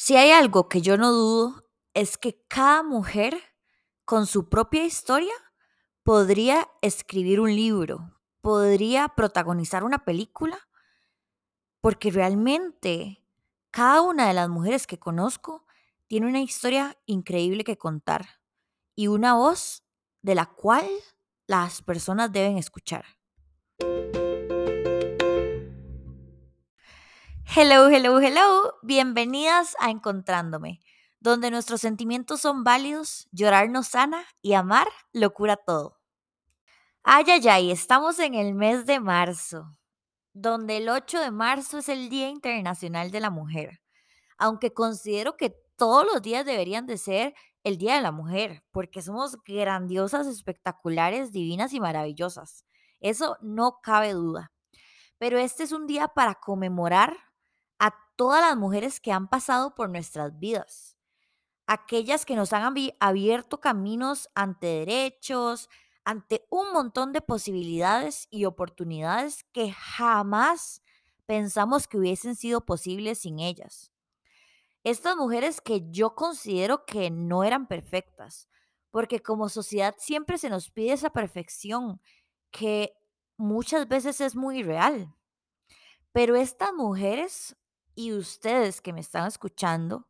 Si hay algo que yo no dudo es que cada mujer con su propia historia podría escribir un libro, podría protagonizar una película, porque realmente cada una de las mujeres que conozco tiene una historia increíble que contar y una voz de la cual las personas deben escuchar. Hello, hello, hello. Bienvenidas a Encontrándome, donde nuestros sentimientos son válidos, llorar nos sana y amar lo cura todo. Ay, ay, ay, estamos en el mes de marzo, donde el 8 de marzo es el Día Internacional de la Mujer, aunque considero que todos los días deberían de ser el Día de la Mujer, porque somos grandiosas, espectaculares, divinas y maravillosas. Eso no cabe duda. Pero este es un día para conmemorar todas las mujeres que han pasado por nuestras vidas, aquellas que nos han abierto caminos ante derechos, ante un montón de posibilidades y oportunidades que jamás pensamos que hubiesen sido posibles sin ellas. Estas mujeres que yo considero que no eran perfectas, porque como sociedad siempre se nos pide esa perfección que muchas veces es muy real. Pero estas mujeres y ustedes que me están escuchando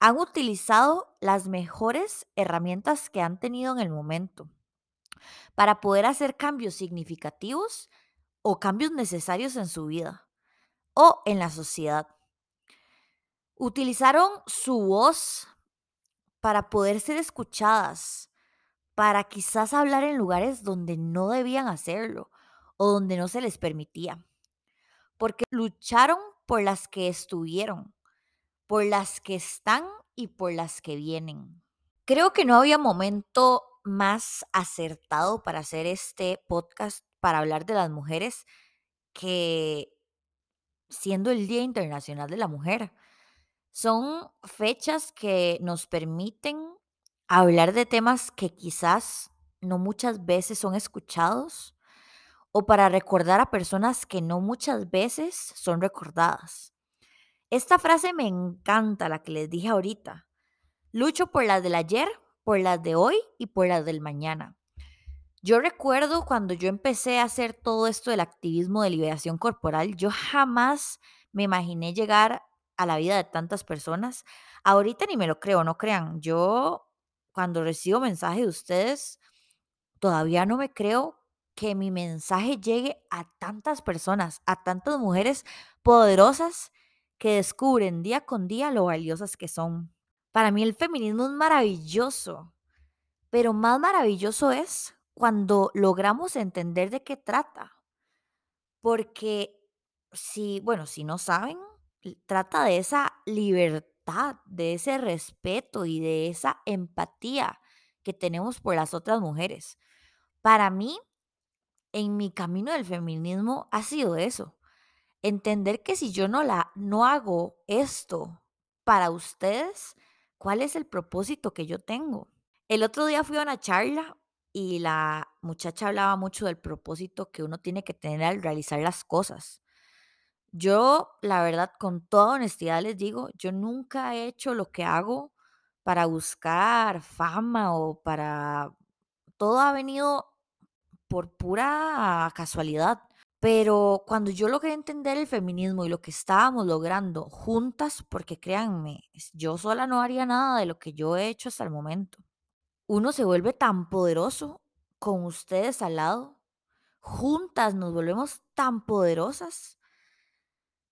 han utilizado las mejores herramientas que han tenido en el momento para poder hacer cambios significativos o cambios necesarios en su vida o en la sociedad. Utilizaron su voz para poder ser escuchadas, para quizás hablar en lugares donde no debían hacerlo o donde no se les permitía, porque lucharon por las que estuvieron, por las que están y por las que vienen. Creo que no había momento más acertado para hacer este podcast para hablar de las mujeres que siendo el Día Internacional de la Mujer. Son fechas que nos permiten hablar de temas que quizás no muchas veces son escuchados o para recordar a personas que no muchas veces son recordadas. Esta frase me encanta, la que les dije ahorita. Lucho por las del ayer, por las de hoy y por las del mañana. Yo recuerdo cuando yo empecé a hacer todo esto del activismo de liberación corporal, yo jamás me imaginé llegar a la vida de tantas personas. Ahorita ni me lo creo, no crean. Yo cuando recibo mensajes de ustedes, todavía no me creo que mi mensaje llegue a tantas personas, a tantas mujeres poderosas que descubren día con día lo valiosas que son. Para mí el feminismo es maravilloso, pero más maravilloso es cuando logramos entender de qué trata. Porque si, bueno, si no saben, trata de esa libertad, de ese respeto y de esa empatía que tenemos por las otras mujeres. Para mí, en mi camino del feminismo ha sido eso. Entender que si yo no la no hago esto para ustedes, ¿cuál es el propósito que yo tengo? El otro día fui a una charla y la muchacha hablaba mucho del propósito que uno tiene que tener al realizar las cosas. Yo, la verdad, con toda honestidad les digo, yo nunca he hecho lo que hago para buscar fama o para... Todo ha venido por pura casualidad. Pero cuando yo logré entender el feminismo y lo que estábamos logrando juntas, porque créanme, yo sola no haría nada de lo que yo he hecho hasta el momento. Uno se vuelve tan poderoso con ustedes al lado. Juntas nos volvemos tan poderosas.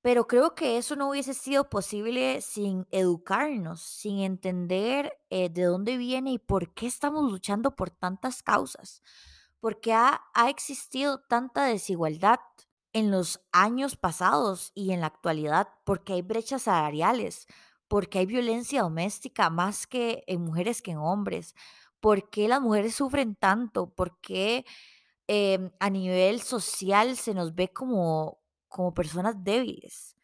Pero creo que eso no hubiese sido posible sin educarnos, sin entender eh, de dónde viene y por qué estamos luchando por tantas causas porque ha, ha existido tanta desigualdad en los años pasados y en la actualidad, porque hay brechas salariales, porque hay violencia doméstica más que en mujeres que en hombres, por qué las mujeres sufren tanto, por qué em, a nivel social se nos ve como, como personas débiles.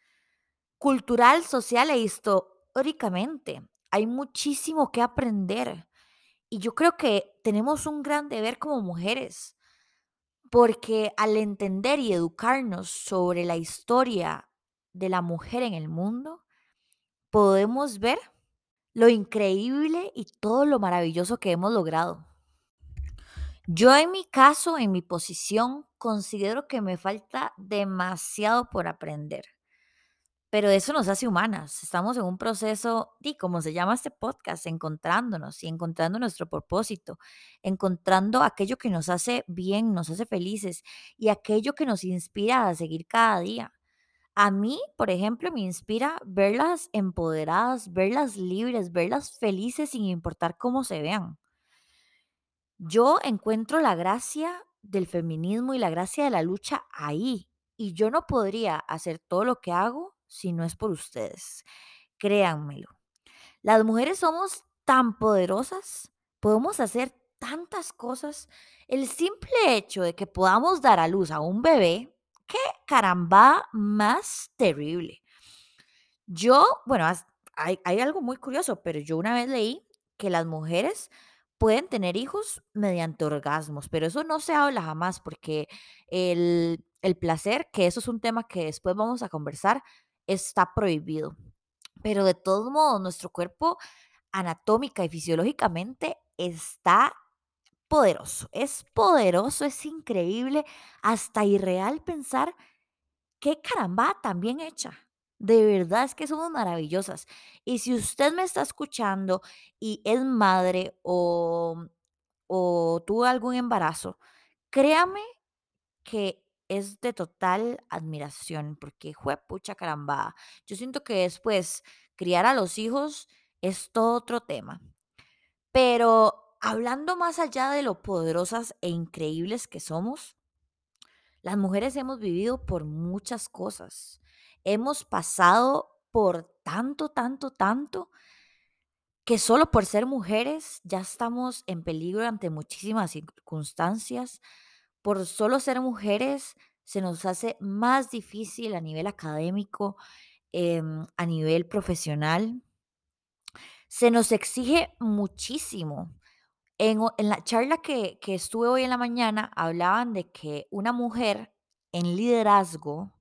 Cultural, social e históricamente, hay muchísimo que aprender. Y yo creo que tenemos un gran deber como mujeres, porque al entender y educarnos sobre la historia de la mujer en el mundo, podemos ver lo increíble y todo lo maravilloso que hemos logrado. Yo en mi caso, en mi posición, considero que me falta demasiado por aprender. Pero eso nos hace humanas. Estamos en un proceso, y como se llama este podcast, encontrándonos y encontrando nuestro propósito, encontrando aquello que nos hace bien, nos hace felices y aquello que nos inspira a seguir cada día. A mí, por ejemplo, me inspira verlas empoderadas, verlas libres, verlas felices sin importar cómo se vean. Yo encuentro la gracia del feminismo y la gracia de la lucha ahí. Y yo no podría hacer todo lo que hago si no es por ustedes. Créanmelo. Las mujeres somos tan poderosas, podemos hacer tantas cosas. El simple hecho de que podamos dar a luz a un bebé, qué caramba más terrible. Yo, bueno, hay, hay algo muy curioso, pero yo una vez leí que las mujeres pueden tener hijos mediante orgasmos, pero eso no se habla jamás porque el, placer, que eso es un tema que después vamos a conversar, está prohibido. Pero de todos modos, nuestro cuerpo anatómica y fisiológicamente está poderoso. Es poderoso, es increíble, hasta irreal pensar qué caramba tan bien hecha. De verdad es que somos maravillosas. Y si usted me está escuchando y es madre o, o tuvo algún embarazo, créame que es de total admiración, porque pucha caramba. Yo siento que después criar a los hijos es todo otro tema. Pero hablando más allá de lo poderosas e increíbles que somos, las mujeres hemos vivido por muchas cosas hemos pasado por tanto, tanto, tanto, que solo por ser mujeres ya estamos en peligro ante muchísimas circunstancias. Por solo ser mujeres se nos hace más difícil a nivel académico, em, a nivel profesional. Se nos exige muchísimo. En, la charla que, que estuve hoy en la mañana, hablaban de que una mujer en liderazgo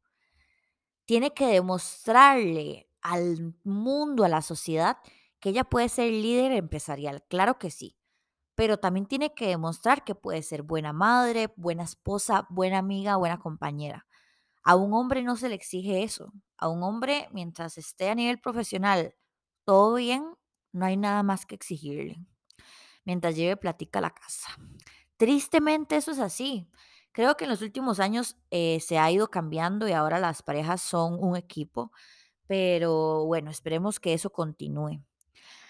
tiene que demostrarle al mundo, a la sociedad, que ella puede ser líder empresarial. Claro que sí. Pero también tiene que demostrar que puede ser buena madre, buena esposa, buena amiga, buena compañera. A un hombre no se le exige eso. A un hombre, mientras esté a nivel profesional todo bien, no hay nada más que exigirle. Mientras lleve platica a la casa. Tristemente eso es así. Creo que en los últimos años eh, se ha ido cambiando y ahora las parejas son un equipo, pero bueno, esperemos que eso continúe.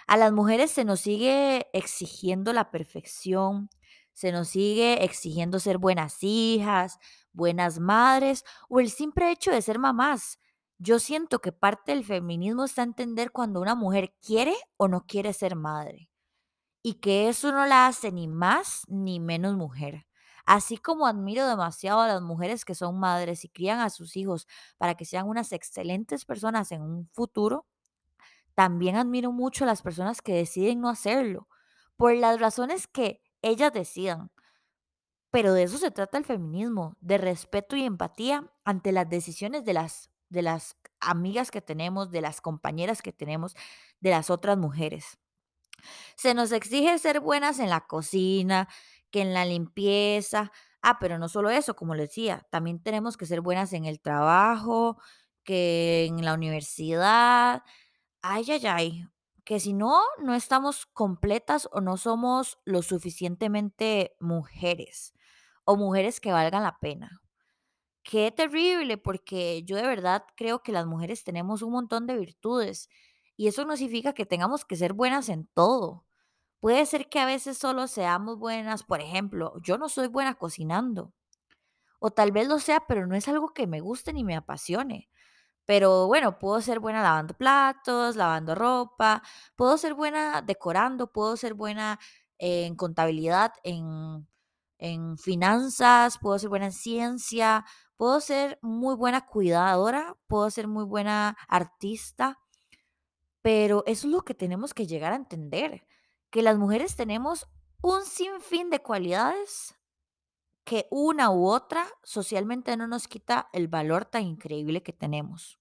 A las mujeres se nos sigue exigiendo la perfección, se nos sigue exigiendo ser buenas hijas, buenas madres o el simple hecho de ser mamás. Yo siento que parte del feminismo está entender cuando una mujer quiere o no quiere ser madre y que eso no la hace ni más ni menos mujer. Así como admiro demasiado a las mujeres que son madres y crían a sus hijos para que sean unas excelentes personas en un futuro, también admiro mucho a las personas que deciden no hacerlo, por las razones que ellas decidan. Pero de eso se trata el feminismo, de respeto y empatía ante las decisiones de las, de las amigas que tenemos, de las compañeras que tenemos, de las otras mujeres. Se nos exige ser buenas en la cocina, que en la limpieza. Ah, pero no solo eso, como les decía, también tenemos que ser buenas en el trabajo, que en la universidad. Ay, ay, ay, que si no, no estamos completas o no somos lo suficientemente mujeres o mujeres que valgan la pena. Qué terrible, porque yo de verdad creo que las mujeres tenemos un montón de virtudes y eso no significa que tengamos que ser buenas en todo. Puede ser que a veces solo seamos buenas, por ejemplo, yo no soy buena cocinando. O tal vez lo sea, pero no es algo que me guste ni me apasione. Pero bueno, puedo ser buena lavando platos, lavando ropa, puedo ser buena decorando, puedo ser buena en contabilidad, en, en finanzas, puedo ser buena en ciencia, puedo ser muy buena cuidadora, puedo ser muy buena artista, pero eso es lo que tenemos que llegar a entender que las mujeres tenemos un sinfín de cualidades que una u otra socialmente no nos quita el valor tan increíble que tenemos.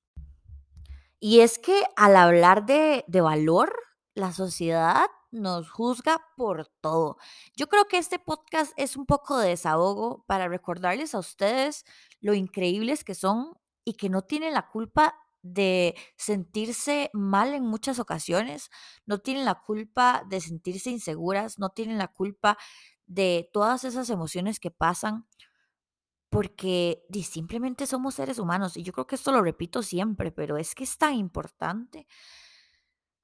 Y es que al hablar de, de valor, la sociedad nos juzga por todo. Yo creo que este podcast es un poco de desahogo para recordarles a ustedes lo increíbles que son y que no tienen la culpa de sentirse mal en muchas ocasiones, no tienen la culpa de sentirse inseguras, no tienen la culpa de todas esas emociones que pasan porque simplemente somos seres humanos. Y yo creo que esto lo repito siempre, pero es que es tan importante.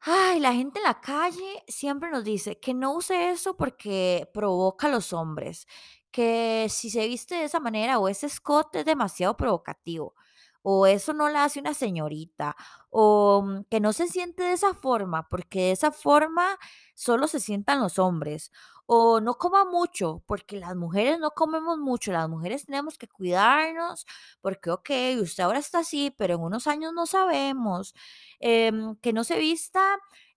Ay, la gente en la calle siempre nos dice que no use eso porque provoca a los hombres, que si se viste de esa manera o ese escote es demasiado provocativo, o eso no la hace una señorita, o mm, que no se siente de esa forma, porque de esa forma solo se sientan los hombres, o no coma mucho, porque las mujeres no comemos mucho, las mujeres tenemos que cuidarnos, porque, ok, usted ahora está así, pero en unos años no sabemos, em, que no se vista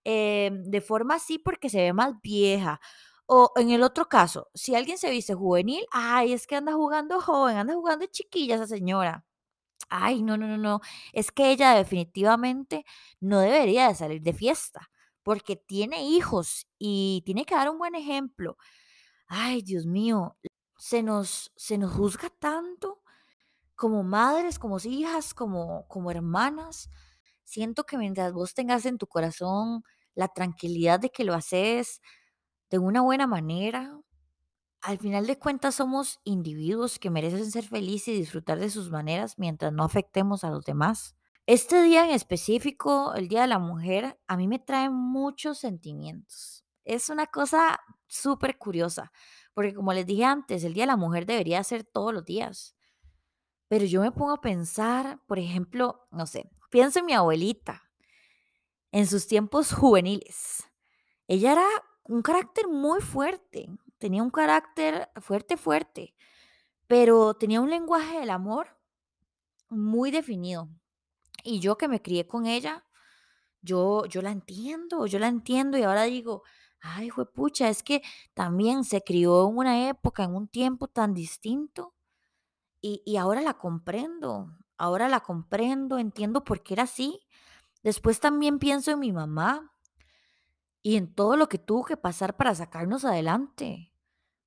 em, de forma así porque se ve más vieja. O en el otro caso, si alguien se viste juvenil, ay, es que anda jugando joven, anda jugando chiquilla esa señora. Ay, no, no, no, no. Es que ella definitivamente no debería de salir de fiesta porque tiene hijos y tiene que dar un buen ejemplo. Ay, Dios mío, se nos, se nos juzga tanto como madres, como hijas, como, como hermanas. Siento que mientras vos tengas en tu corazón la tranquilidad de que lo haces de una buena manera, al final de cuentas somos individuos que merecen ser felices y disfrutar de sus maneras mientras no afectemos a los demás. Este día en específico, el Día de la Mujer, a mí me trae muchos sentimientos. Es una cosa súper curiosa, porque como les dije antes, el Día de la Mujer debería ser todos los días. Pero yo me pongo a pensar, por ejemplo, no sé, pienso en mi abuelita, en sus tiempos juveniles. Ella era un carácter muy fuerte, tenía un carácter fuerte, fuerte, pero tenía un lenguaje del amor muy definido. Y yo que me crié con ella, yo, yo la entiendo, yo la entiendo y ahora digo, ay, pucha, es que también se crió en una época, en un tiempo tan distinto y, y ahora la comprendo, ahora la comprendo, entiendo por qué era así. Después también pienso en mi mamá y en todo lo que tuvo que pasar para sacarnos adelante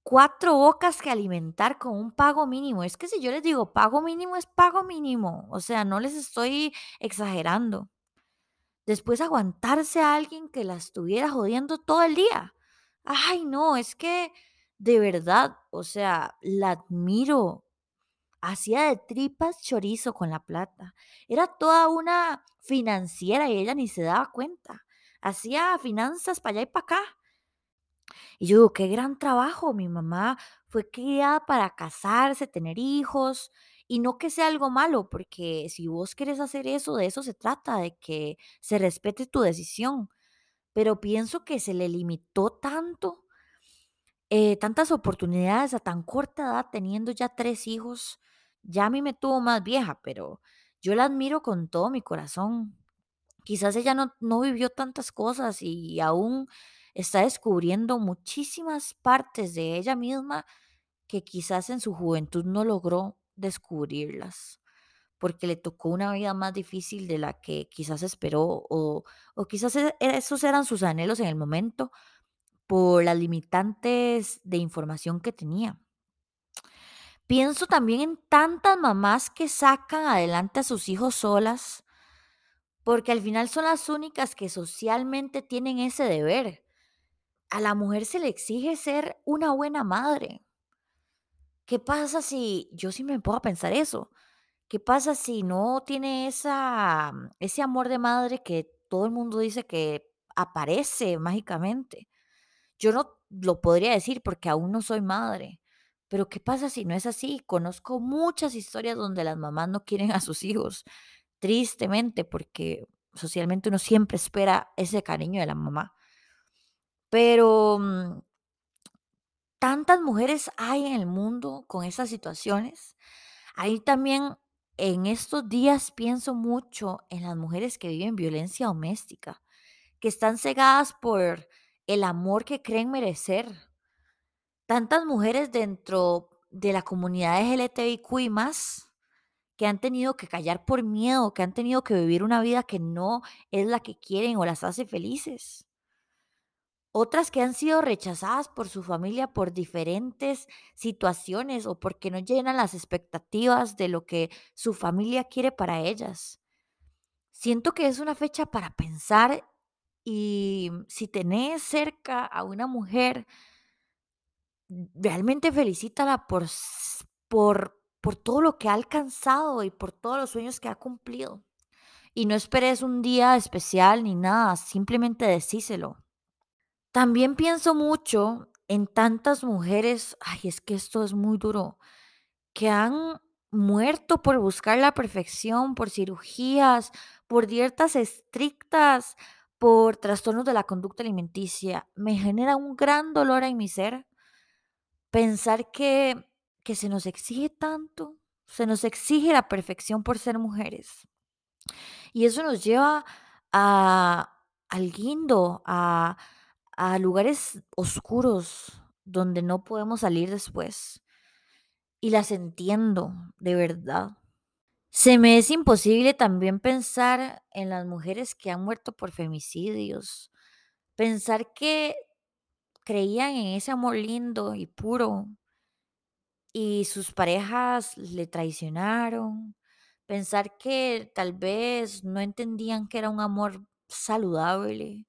cuatro bocas que alimentar con un pago mínimo. Es que si yo les digo pago mínimo, es pago mínimo. O sea, no les estoy exagerando. Después aguantarse a alguien que la estuviera jodiendo todo el día. Ay, no, es que de verdad, o sea, la admiro. Hacía de tripas chorizo con la plata. Era toda una financiera y ella ni se daba cuenta. Hacía finanzas para allá y para acá y yo digo, qué gran trabajo, mi mamá fue criada para casarse, tener hijos, y no que sea algo malo, porque si vos querés hacer eso, de eso se trata, de que se respete tu decisión. Pero pienso que se le limitó tanto, eh, tantas oportunidades a tan corta edad, teniendo ya tres hijos. Ya a mí me tuvo más vieja, pero yo la admiro con todo mi corazón. Quizás ella no, no vivió tantas cosas y aún está descubriendo muchísimas partes de ella misma que quizás en su juventud no logró descubrirlas, porque le tocó una vida más difícil de la que quizás esperó o, o quizás e, esos eran sus anhelos en el momento por las limitantes de información que tenía. Pienso también en tantas mamás que sacan adelante a sus hijos solas, porque al final son las únicas que socialmente tienen ese deber a la mujer se le exige ser una buena madre. ¿Qué pasa si yo sí me puedo pensar eso? ¿Qué pasa si no tiene esa, mm, ese amor de madre que todo el mundo dice que aparece mágicamente? Yo no lo podría decir porque aún no soy madre, pero ¿qué pasa si no es así? Conozco muchas historias donde las mamás no quieren a sus hijos, tristemente, porque socialmente uno siempre espera ese cariño de la mamá. Pero mm, tantas mujeres hay en el mundo con esas situaciones. Ahí también en estos días pienso mucho en las mujeres que viven violencia doméstica, que están cegadas por el amor que creen merecer. Tantas mujeres dentro de la comunidad LGTBIQ más que han tenido que callar por miedo, que han tenido que vivir una vida que no es la que quieren o las hace felices. Otras que han sido rechazadas por su familia por diferentes situaciones o porque no llenan las expectativas de lo que su familia quiere para ellas. Siento que es una fecha para pensar y si tenés cerca a una mujer, realmente felicítala por, por, por todo lo que ha alcanzado y por todos los sueños que ha cumplido. Y no esperes un día especial ni nada, simplemente decíselo. También pienso mucho en tantas mujeres, ay, es que esto es muy duro, que han muerto por buscar la perfección, por cirugías, por dietas estrictas, por trastornos de la conducta alimenticia. Me genera un gran dolor en mi ser pensar que, que se nos exige tanto, se nos exige la perfección por ser mujeres. Y eso nos lleva a, al guindo, a a lugares oscuros donde no podemos salir después. Y las entiendo, de verdad. Se me es imposible también pensar en las mujeres que han muerto por femicidios. Pensar que creían en ese amor lindo y puro y sus parejas le traicionaron. Pensar que tal vez no entendían que era un amor saludable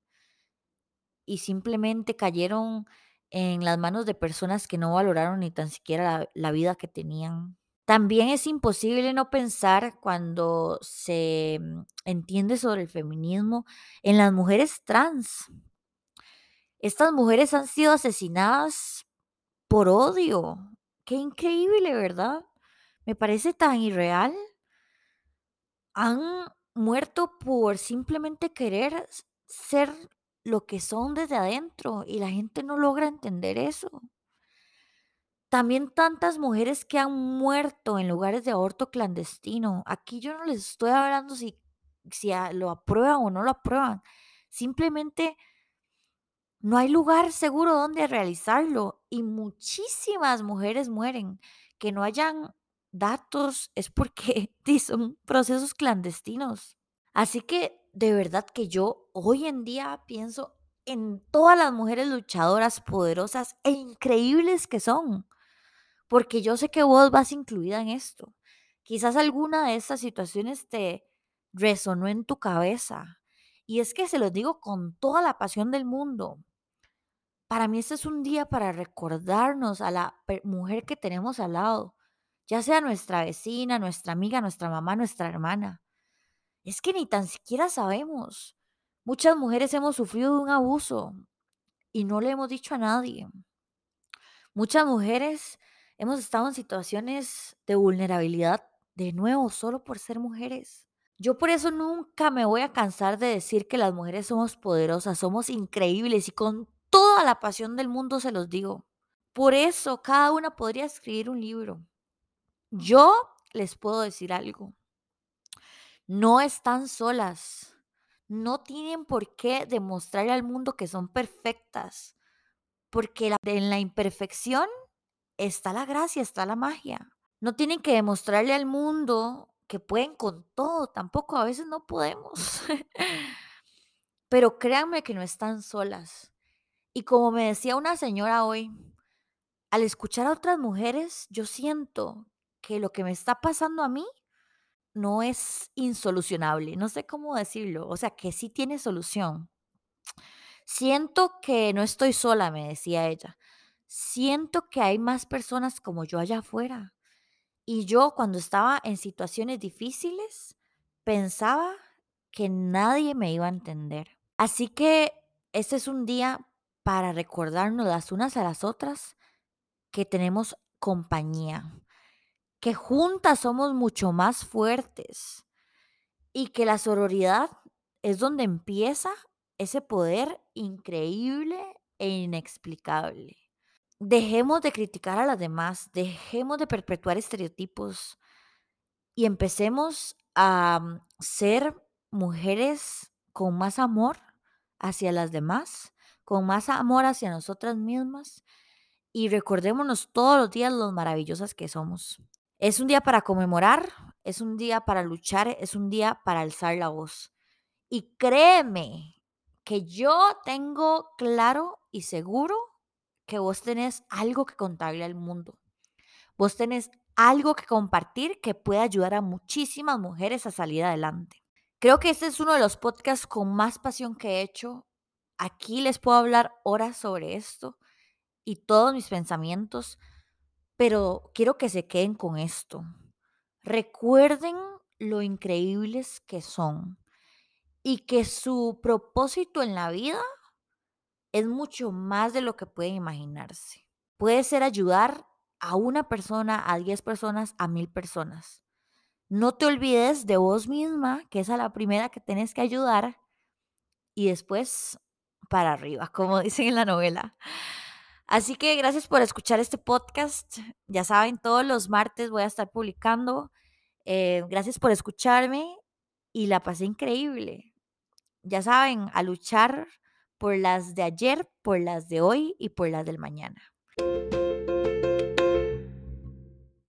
y simplemente cayeron en las manos de personas que no valoraron ni tan siquiera la, vida que tenían. También es imposible no pensar cuando se mm, entiende sobre el feminismo en las mujeres trans. Estas mujeres han sido asesinadas por odio. Qué increíble, ¿verdad? Me parece tan irreal. Han muerto por simplemente querer ser lo que son desde adentro y la gente no logra entender eso. También tantas mujeres que han muerto en lugares de aborto clandestino. Aquí yo no les estoy hablando si, si lo aprueban o no lo aprueban. Simplemente no hay lugar seguro donde realizarlo y muchísimas mujeres mueren. Que no hayan datos es porque son procesos clandestinos. Así que de verdad que yo hoy en día pienso en todas las mujeres luchadoras poderosas e increíbles que son, porque yo sé que vos vas incluida en esto. Quizás alguna de estas situaciones te resonó en tu cabeza. Y es que se los digo con toda la pasión del mundo. Para mí este es un día para recordarnos a la mujer que tenemos al lado, ya sea nuestra vecina, nuestra amiga, nuestra mamá, nuestra hermana. Es que ni tan siquiera sabemos. Muchas mujeres hemos sufrido de un abuso y no le hemos dicho a nadie. Muchas mujeres hemos estado en situaciones de vulnerabilidad de nuevo solo por ser mujeres. Yo por eso nunca me voy a cansar de decir que las mujeres somos poderosas, somos increíbles y con toda la pasión del mundo se los digo. Por eso cada una podría escribir un libro. Yo les puedo decir algo. No están solas. No tienen por qué demostrarle al mundo que son perfectas, porque en la imperfección está la gracia, está la magia. No tienen que demostrarle al mundo que pueden con todo, tampoco a veces no podemos. Pero créanme que no están solas. Y como me decía una señora hoy, al escuchar a otras mujeres, yo siento que lo que me está pasando a mí no es insolucionable, no sé cómo decirlo, o sea, que sí tiene solución. Siento que no estoy sola, me decía ella. Siento que hay más personas como yo allá afuera. Y yo cuando estaba en situaciones difíciles, pensaba que nadie me iba a entender. Así que este es un día para recordarnos las unas a las otras que tenemos compañía, que juntas somos mucho más fuertes y que la sororidad es donde empieza ese poder increíble e inexplicable. Dejemos de criticar a las demás, dejemos de perpetuar estereotipos y empecemos a mm, ser mujeres con más amor hacia las demás, con más amor hacia nosotras mismas y recordémonos todos los días lo maravillosas que somos. Es un día para conmemorar, es un día para luchar, es un día para alzar la voz. Y créeme que yo tengo claro y seguro que vos tenés algo que contarle al mundo. Vos tenés algo que compartir que puede ayudar a muchísimas mujeres a salir adelante. Creo que este es uno de los podcasts con más pasión que he hecho. Aquí les puedo hablar horas sobre esto y todos mis pensamientos, pero quiero que se queden con esto. Recuerden lo increíbles que son y que su propósito en la vida es mucho más de lo que pueden imaginarse. Puede ser ayudar a una persona, a 10 personas, a mil personas. No te olvides de vos misma, que es a la primera que tienes que ayudar, y después para arriba, como dicen en la novela. Así que gracias por escuchar este podcast. Ya saben, todos los martes voy a estar publicando. Eh, gracias por escucharme y la pasé increíble. Ya saben, a luchar por las de ayer, por las de hoy y por las del mañana.